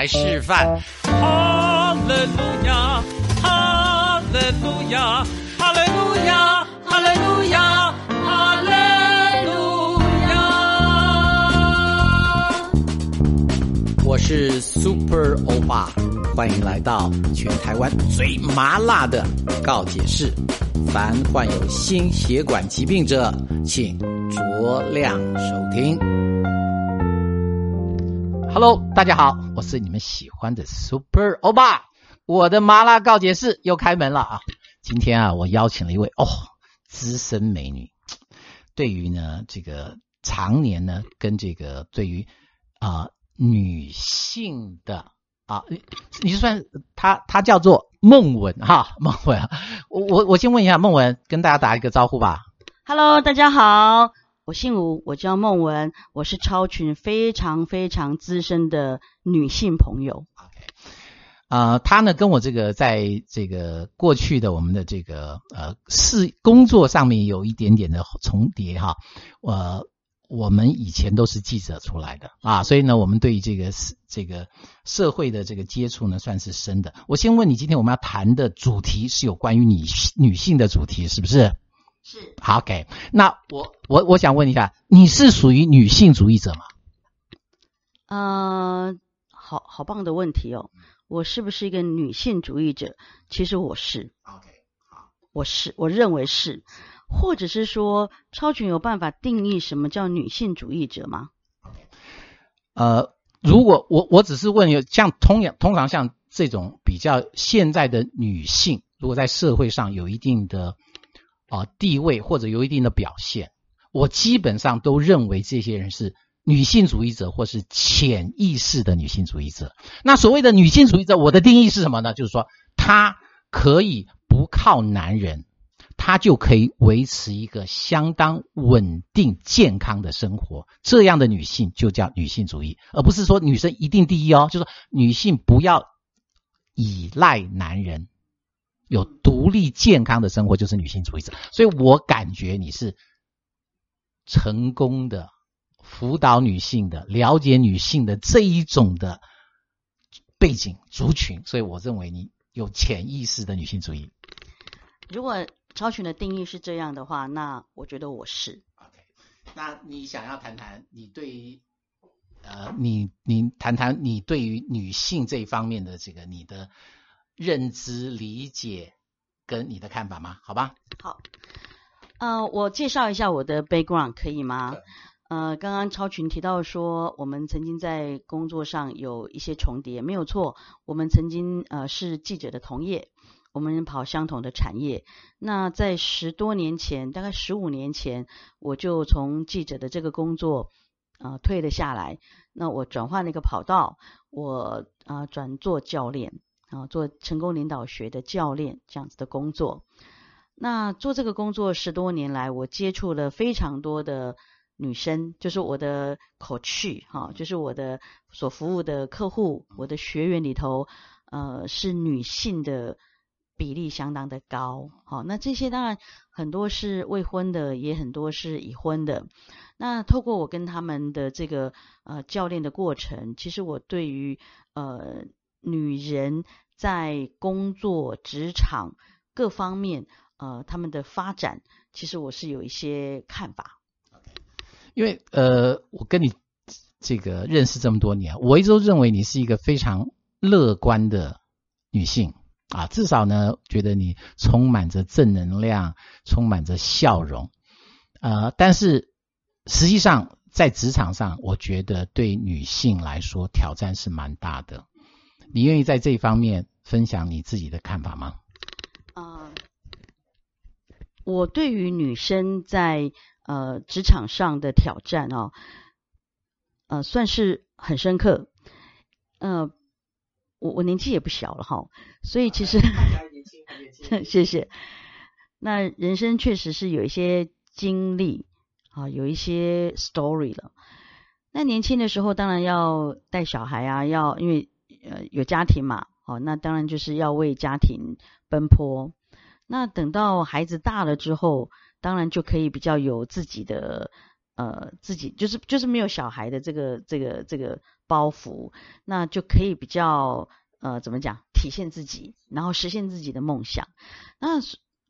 来示范。哈利路亚，哈利路亚，哈利路亚，哈利路亚，哈利路亚。我是 Super 欧巴，欢迎来到全台湾最麻辣的告解室。凡患有心血管疾病者，请酌量收听。Hello，大家好，我是你们喜欢的 Super 欧巴，我的麻辣告解室又开门了啊！今天啊，我邀请了一位哦资深美女，对于呢这个常年呢跟这个对于啊女性的啊，你你算她她叫做孟文哈孟文，我我我先问一下孟文，跟大家打一个招呼吧。Hello，大家好，我姓吴，我叫孟文，我是超群非常非常资深的女性朋友。OK，啊、他呢跟我这个在这个过去的我们的这个呃事工作上面有一点点的重叠哈，呃，我们以前都是记者出来的啊，所以呢，我们对于这个这个社会的这个接触呢算是深的。我先问你，今天我们要谈的主题是有关于女女性的主题，是不是？是，好，OK，那我我我想问一下，你是属于女性主义者吗？呃，好好棒的问题哦。我是不是一个女性主义者？其实我是，OK，好，我是，我认为是，或者是说，超群有办法定义什么叫女性主义者吗？呃，如果我我只是问有像通通常像这种比较现在的女性，如果在社会上有一定的啊、地位或者有一定的表现，我基本上都认为这些人是女性主义者或是潜意识的女性主义者。那所谓的女性主义者，我的定义是什么呢？就是说，她可以不靠男人。她就可以维持一个相当稳定、健康的生活，这样的女性就叫女性主义，而不是说女生一定第一哦，就是说女性不要依赖男人，有独立健康的生活就是女性主义者。所以我感觉你是成功的辅导女性的、了解女性的这一种的背景族群，所以我认为你有潜意识的女性主义。如果超群的定义是这样的话，那我觉得我是。OK，那你想要谈谈你对于呃，你你谈谈你对于女性这一方面的这个你的认知理解跟你的看法吗？好吧？好，呃，我介绍一下我的 background 可以吗？呃，刚刚超群提到说，我们曾经在工作上有一些重叠，没有错。我们曾经呃是记者的同业，我们跑相同的产业。那在十多年前，大概十五年前，我就从记者的这个工作呃退了下来。那我转换了一个跑道，我啊、呃、转做教练啊、做成功领导学的教练这样子的工作。那做这个工作十多年来，我接触了非常多的女生，就是我的口气哈，就是我的所服务的客户，我的学员里头，呃，是女性的比例相当的高。好，那这些当然很多是未婚的，也很多是已婚的。那透过我跟他们的这个呃教练的过程，其实我对于呃女人在工作、职场各方面呃他们的发展，其实我是有一些看法。因为呃，我跟你这个认识这么多年，我一直都认为你是一个非常乐观的女性啊，至少呢，觉得你充满着正能量，充满着笑容。呃，但是实际上在职场上，我觉得对女性来说挑战是蛮大的。你愿意在这一方面分享你自己的看法吗？呃，我对于女生在呃职场上的挑战哦，呃，算是很深刻。呃，我我年纪也不小了哈，所以其实 谢谢。那人生确实是有一些经历啊，有一些 story 了。那年轻的时候当然要带小孩啊，要因为呃有家庭嘛，哦，那当然就是要为家庭奔波。那等到孩子大了之后，当然就可以比较有自己的呃自己，就是就是没有小孩的这个这个这个包袱，那就可以比较呃怎么讲体现自己，然后实现自己的梦想。那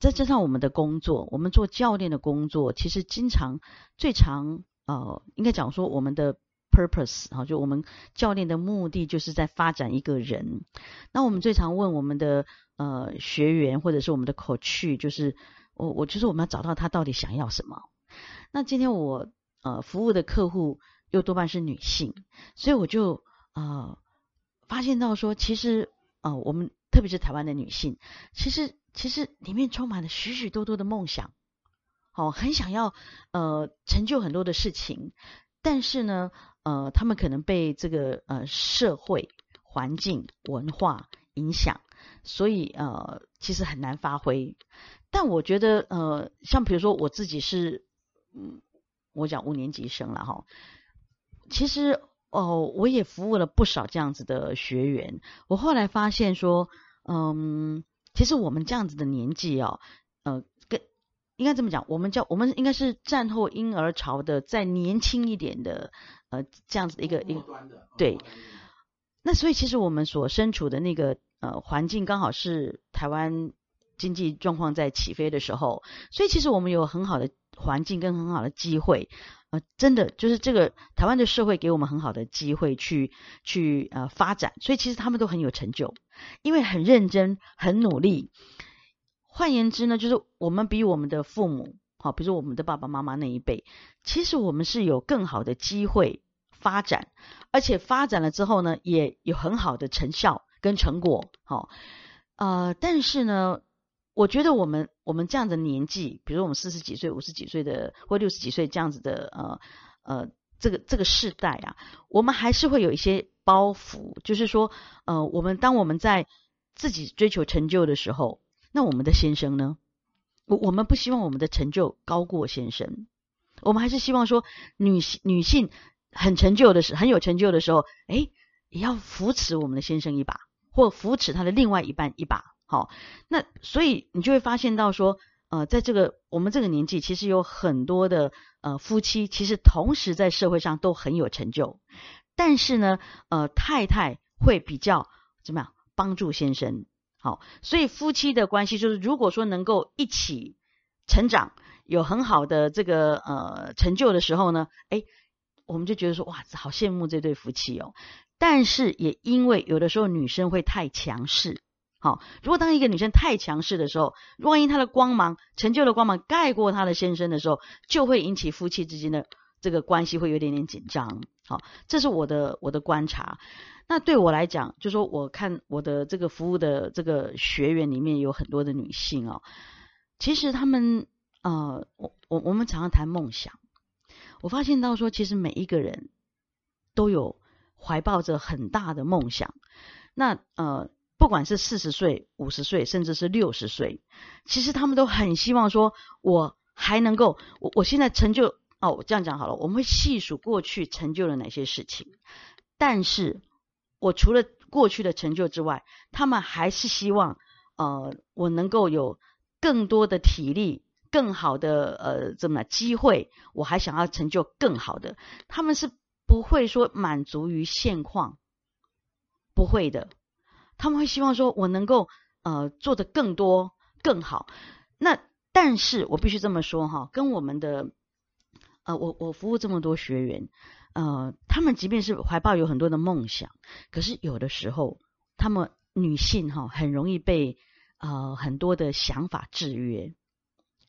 再加上我们的工作，我们做教练的工作，其实经常最常呃应该讲说我们的 purpose 哈，就我们教练的目的就是在发展一个人。那我们最常问我们的呃学员或者是我们的口去，就是我我就是我们要找到他到底想要什么。那今天我呃服务的客户又多半是女性，所以我就呃发现到说，其实呃我们特别是台湾的女性，其实其实里面充满了许许多多的梦想，哦，很想要呃成就很多的事情，但是呢呃他们可能被这个呃社会环境文化影响，所以呃其实很难发挥。但我觉得呃像比如说我自己是。嗯，我讲五年级生了哈，其实哦，我也服务了不少这样子的学员。我后来发现说，嗯，其实我们这样子的年纪哦，呃，跟应该这么讲，我们叫我们应该是战后婴儿潮的再年轻一点的，呃，这样子一个一个对。那所以其实我们所身处的那个呃环境，刚好是台湾经济状况在起飞的时候，所以其实我们有很好的。环境跟很好的机会，呃，真的就是这个台湾的社会给我们很好的机会去去呃发展，所以其实他们都很有成就，因为很认真、很努力。换言之呢，就是我们比我们的父母，好，比如说我们的爸爸妈妈那一辈，其实我们是有更好的机会发展，而且发展了之后呢，也有很好的成效跟成果，好，呃，但是呢。我觉得我们我们这样的年纪，比如我们四十几岁、五十几岁的，或六十几岁这样子的，呃呃，这个这个世代啊，我们还是会有一些包袱，就是说，呃，我们当我们在自己追求成就的时候，那我们的先生呢？我我们不希望我们的成就高过先生，我们还是希望说，女性女性很成就的时很有成就的时候，哎，也要扶持我们的先生一把，或扶持他的另外一半一把。好，那所以你就会发现到说，呃，在这个我们这个年纪，其实有很多的呃夫妻，其实同时在社会上都很有成就，但是呢，呃，太太会比较怎么样帮助先生？好，所以夫妻的关系就是，如果说能够一起成长，有很好的这个呃成就的时候呢，哎，我们就觉得说，哇，好羡慕这对夫妻哦。但是也因为有的时候女生会太强势。好，如果当一个女生太强势的时候，万一她的光芒、成就的光芒盖过她的先生的时候，就会引起夫妻之间的这个关系会有点点紧张。好，这是我的我的观察。那对我来讲，就说我看我的这个服务的这个学员里面有很多的女性哦，其实她们呃，我我我们常常谈梦想，我发现到说，其实每一个人都有怀抱着很大的梦想。那呃。不管是四十岁、五十岁，甚至是六十岁，其实他们都很希望说，我还能够，我我现在成就哦，我这样讲好了，我们会细数过去成就了哪些事情，但是我除了过去的成就之外，他们还是希望，呃，我能够有更多的体力、更好的呃怎么机会，我还想要成就更好的，他们是不会说满足于现况，不会的。他们会希望说，我能够呃做的更多更好。那但是我必须这么说哈，跟我们的呃，我我服务这么多学员，呃，他们即便是怀抱有很多的梦想，可是有的时候，他们女性哈很容易被呃很多的想法制约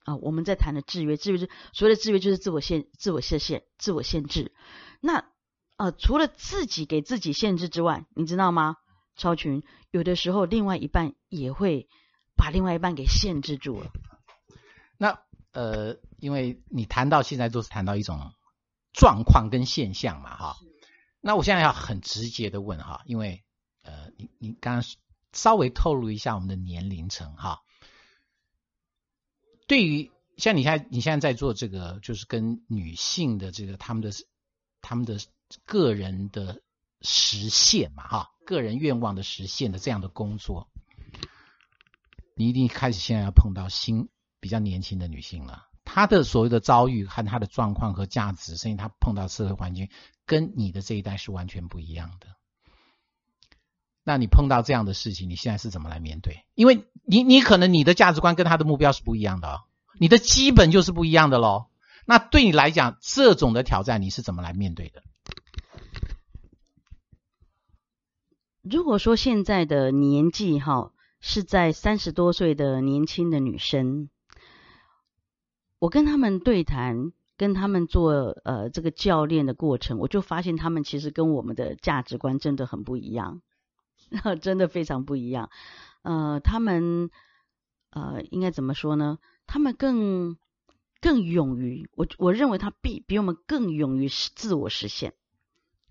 啊。我们在谈的制约，制约是所谓的制约，就是自我限、自我设限、自我限制。那呃，除了自己给自己限制之外，你知道吗？超群有的时候，另外一半也会把另外一半给限制住了。那呃，因为你谈到现在都是谈到一种状况跟现象嘛，哈。那我现在要很直接的问哈，因为呃，你你刚刚稍微透露一下我们的年龄层哈。对于像你现在你现在在做这个，就是跟女性的这个他们的他们的个人的实现嘛，哈。个人愿望的实现的这样的工作，你一定开始现在要碰到新比较年轻的女性了。她的所谓的遭遇和她的状况和价值，甚至她碰到社会环境，跟你的这一代是完全不一样的。那你碰到这样的事情，你现在是怎么来面对？因为你你可能你的价值观跟他的目标是不一样的哦，你的基本就是不一样的喽。那对你来讲，这种的挑战你是怎么来面对的？如果说现在的年纪哈是在三十多岁的年轻的女生，我跟他们对谈，跟他们做呃这个教练的过程，我就发现他们其实跟我们的价值观真的很不一样，真的非常不一样。呃，他们呃应该怎么说呢？他们更更勇于我，我认为他比比我们更勇于自我实现。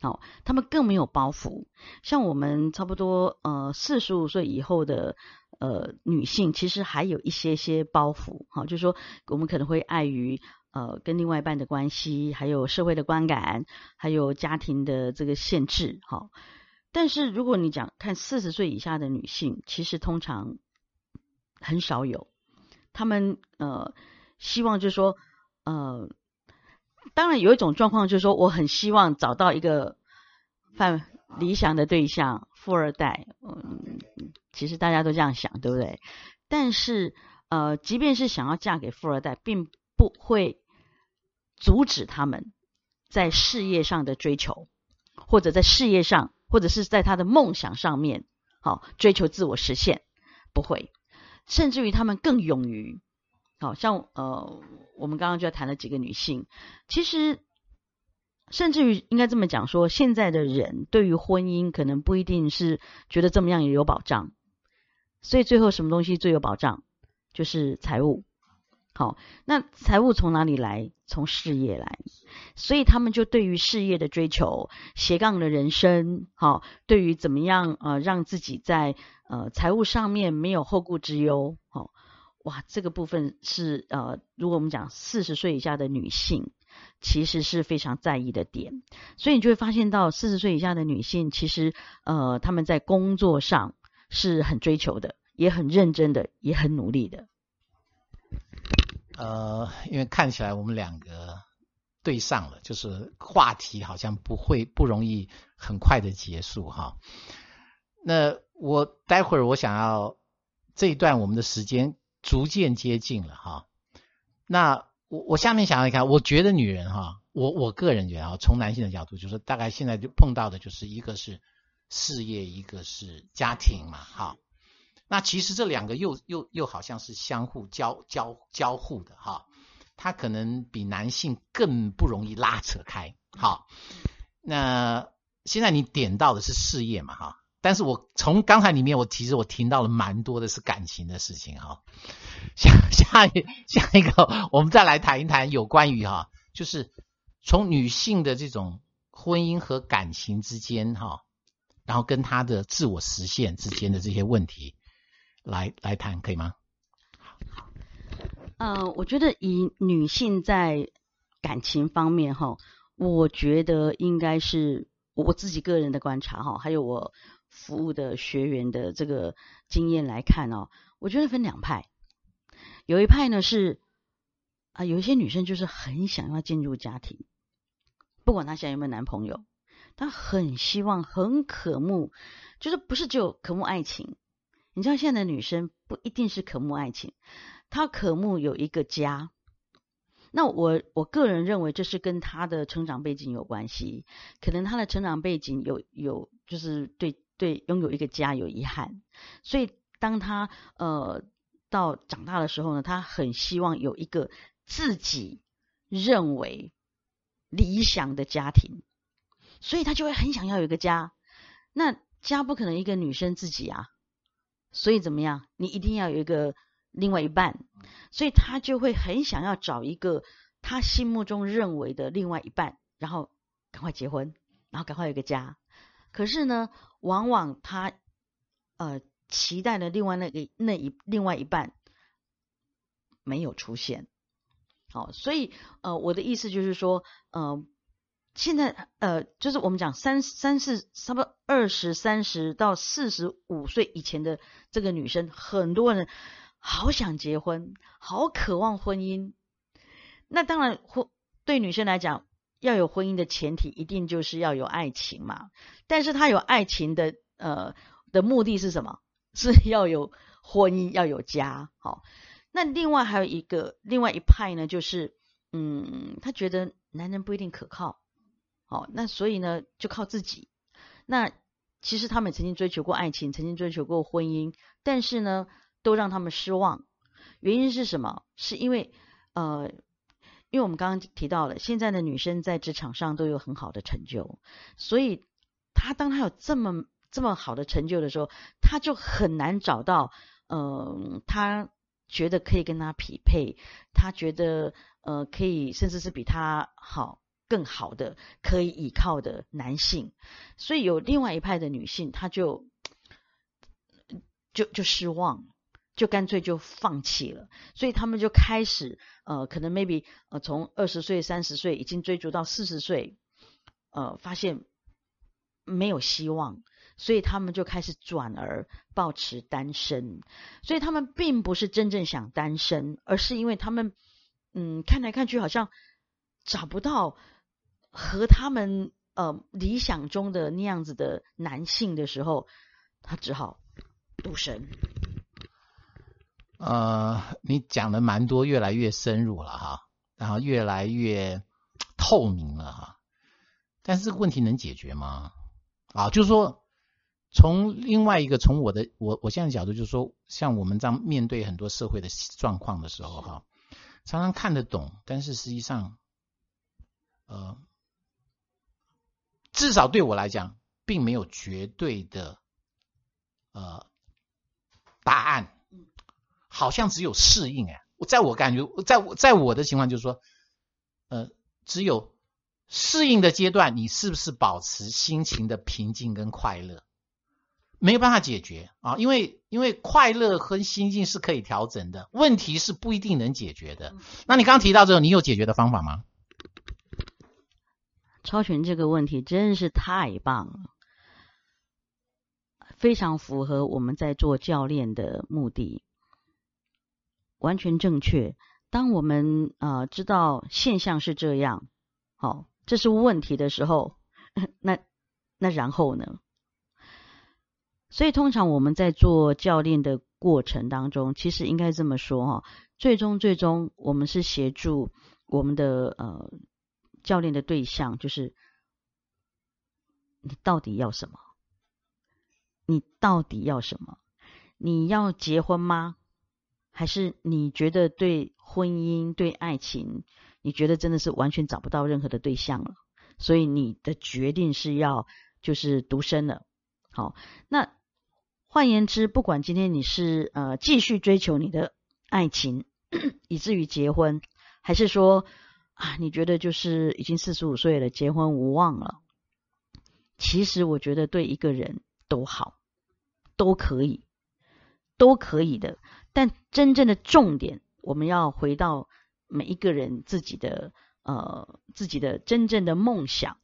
好，他们更没有包袱。像我们差不多呃四十五岁以后的呃女性，其实还有一些些包袱。好，就是说我们可能会碍于呃跟另外一半的关系，还有社会的观感，还有家庭的这个限制。好，但是如果你讲看四十岁以下的女性，其实通常很少有，他们呃希望就是说呃。当然有一种状况，就是说我很希望找到一个范理想的对象，富二代。嗯，其实大家都这样想，对不对？但是呃，即便是想要嫁给富二代，并不会阻止他们在事业上的追求，或者在事业上，或者是在他的梦想上面，好追求自我实现，不会。甚至于他们更勇于。好像呃，我们刚刚就谈了几个女性，其实甚至于应该这么讲说，现在的人对于婚姻可能不一定是觉得这么样也有保障，所以最后什么东西最有保障，就是财务。好，那财务从哪里来？从事业来，所以他们就对于事业的追求，斜杠的人生，好，对于怎么样呃让自己在呃财务上面没有后顾之忧，好。哇，这个部分是呃，如果我们讲四十岁以下的女性，其实是非常在意的点，所以你就会发现到四十岁以下的女性，其实呃，他们在工作上是很追求的，也很认真的，也很努力的。呃，因为看起来我们两个对上了，就是话题好像不会不容易很快的结束哈。那我待会儿我想要这一段我们的时间。逐渐接近了哈，那我我下面想要看，我觉得女人哈，我我个人觉得啊，从男性的角度，就是大概现在就碰到的就是一个是事业，一个是家庭嘛，哈。那其实这两个又又又好像是相互交交交互的哈，它可能比男性更不容易拉扯开。好，那现在你点到的是事业嘛，哈。但是我从刚才里面，我其实我听到了蛮多的是感情的事情哈。下下一下一个，我们再来谈一谈有关于哈，就是从女性的这种婚姻和感情之间哈，然后跟她的自我实现之间的这些问题来来谈，可以吗？好，嗯，我觉得以女性在感情方面哈，我觉得应该是我自己个人的观察哈，还有我。服务的学员的这个经验来看哦，我觉得分两派，有一派呢是啊，有一些女生就是很想要进入家庭，不管她现在有没有男朋友，她很希望、很渴慕，就是不是只有渴慕爱情。你知道现在的女生不一定是渴慕爱情，她渴慕有一个家。那我我个人认为这是跟她的成长背景有关系，可能她的成长背景有有就是对。对，拥有一个家有遗憾，所以当他呃到长大的时候呢，他很希望有一个自己认为理想的家庭，所以他就会很想要有一个家。那家不可能一个女生自己啊，所以怎么样？你一定要有一个另外一半，所以他就会很想要找一个他心目中认为的另外一半，然后赶快结婚，然后赶快有个家。可是呢？往往他呃期待的另外那个那一另外一半没有出现，好，所以呃我的意思就是说，呃现在呃就是我们讲三三四差不多二十三十到四十五岁以前的这个女生，很多人好想结婚，好渴望婚姻。那当然婚对女生来讲，要有婚姻的前提，一定就是要有爱情嘛。但是他有爱情的呃的目的是什么？是要有婚姻，要有家。好，那另外还有一个另外一派呢，就是嗯，他觉得男人不一定可靠。好，那所以呢，就靠自己。那其实他们曾经追求过爱情，曾经追求过婚姻，但是呢，都让他们失望。原因是什么？是因为呃。因为我们刚刚提到了，现在的女生在职场上都有很好的成就，所以她当她有这么这么好的成就的时候，她就很难找到，嗯，她觉得可以跟她匹配，她觉得呃可以，甚至是比她好更好的可以依靠的男性，所以有另外一派的女性，她就 就就失望。就干脆就放弃了，所以他们就开始，呃，可能 maybe 呃从二十岁、三十岁已经追逐到四十岁，呃，发现没有希望，所以他们就开始转而保持单身。所以他们并不是真正想单身，而是因为他们，嗯，看来看去好像找不到和他们呃理想中的那样子的男性的时候，他只好赌神。呃，你讲的蛮多，越来越深入了哈，然后越来越透明了哈。但是这个问题能解决吗？啊，就是说，从另外一个，从我的我我现在角度，就是说，像我们这样面对很多社会的状况的时候哈，常常看得懂，但是实际上，呃，至少对我来讲，并没有绝对的呃答案。好像只有适应哎，我在我感觉，在我在我的情况就是说，呃，只有适应的阶段，你是不是保持心情的平静跟快乐，没有办法解决啊，因为因为快乐和心境是可以调整的，问题是不一定能解决的。那你刚刚提到这个，你有解决的方法吗？超群这个问题真是太棒了，非常符合我们在做教练的目的。完全正确。当我们呃知道现象是这样，好，这是问题的时候，那那然后呢？所以通常我们在做教练的过程当中，其实应该这么说哈，最终最终我们是协助我们的呃教练的对象，就是你到底要什么？你到底要什么？你要结婚吗？还是你觉得对婚姻、对爱情，你觉得真的是完全找不到任何的对象了，所以你的决定是要就是独身了。好，那换言之，不管今天你是呃继续追求你的爱情，以至于结婚，还是说啊你觉得就是已经四十五岁了，结婚无望了，其实我觉得对一个人都好，都可以，都可以的。但真正的重点，我们要回到每一个人自己的呃自己的真正的梦想。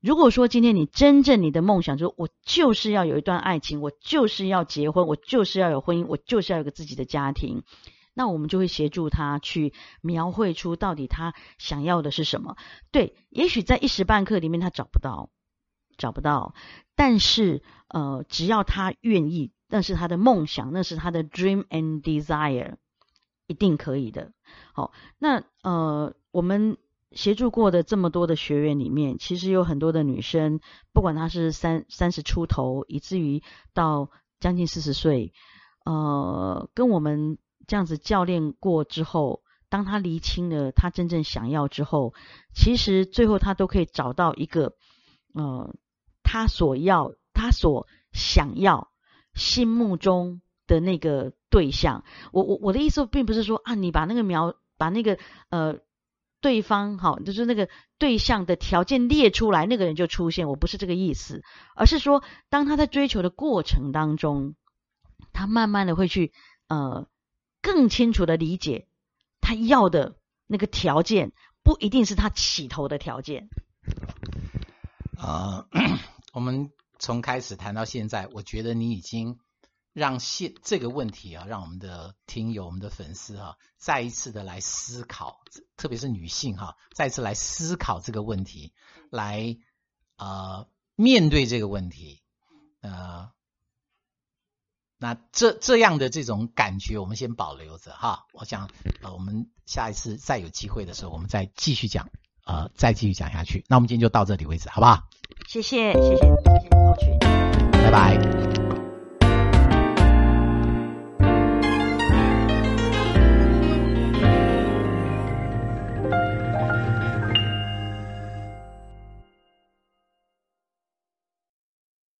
如果说今天你真正你的梦想，就我就是要有一段爱情，我就是要结婚，我就是要有婚姻，我就是要有个自己的家庭，那我们就会协助他去描绘出到底他想要的是什么。对，也许在一时半刻里面他找不到，找不到，但是呃，只要他愿意。那是他的梦想，那是他的 dream and desire，一定可以的。好，那呃，我们协助过的这么多的学员里面，其实有很多的女生，不管她是三三十出头，以至于到将近四十岁，呃，跟我们这样子教练过之后，当她厘清了她真正想要之后，其实最后她都可以找到一个，呃，她所要，她所想要。心目中的那个对象，我我我的意思并不是说啊，你把那个描把那个呃对方哈，就是那个对象的条件列出来，那个人就出现。我不是这个意思，而是说，当他在追求的过程当中，他慢慢的会去呃更清楚的理解他要的那个条件，不一定是他起头的条件。啊，我们。从开始谈到现在，我觉得你已经让现这个问题啊，让我们的听友、我们的粉丝哈、再一次的来思考，特别是女性哈、再次来思考这个问题，来呃面对这个问题，呃，那这这样的这种感觉，我们先保留着哈。我想呃，我们下一次再有机会的时候，我们再继续讲，呃，再继续讲下去。那我们今天就到这里为止，好不好？谢谢谢谢谢谢曹群。拜拜。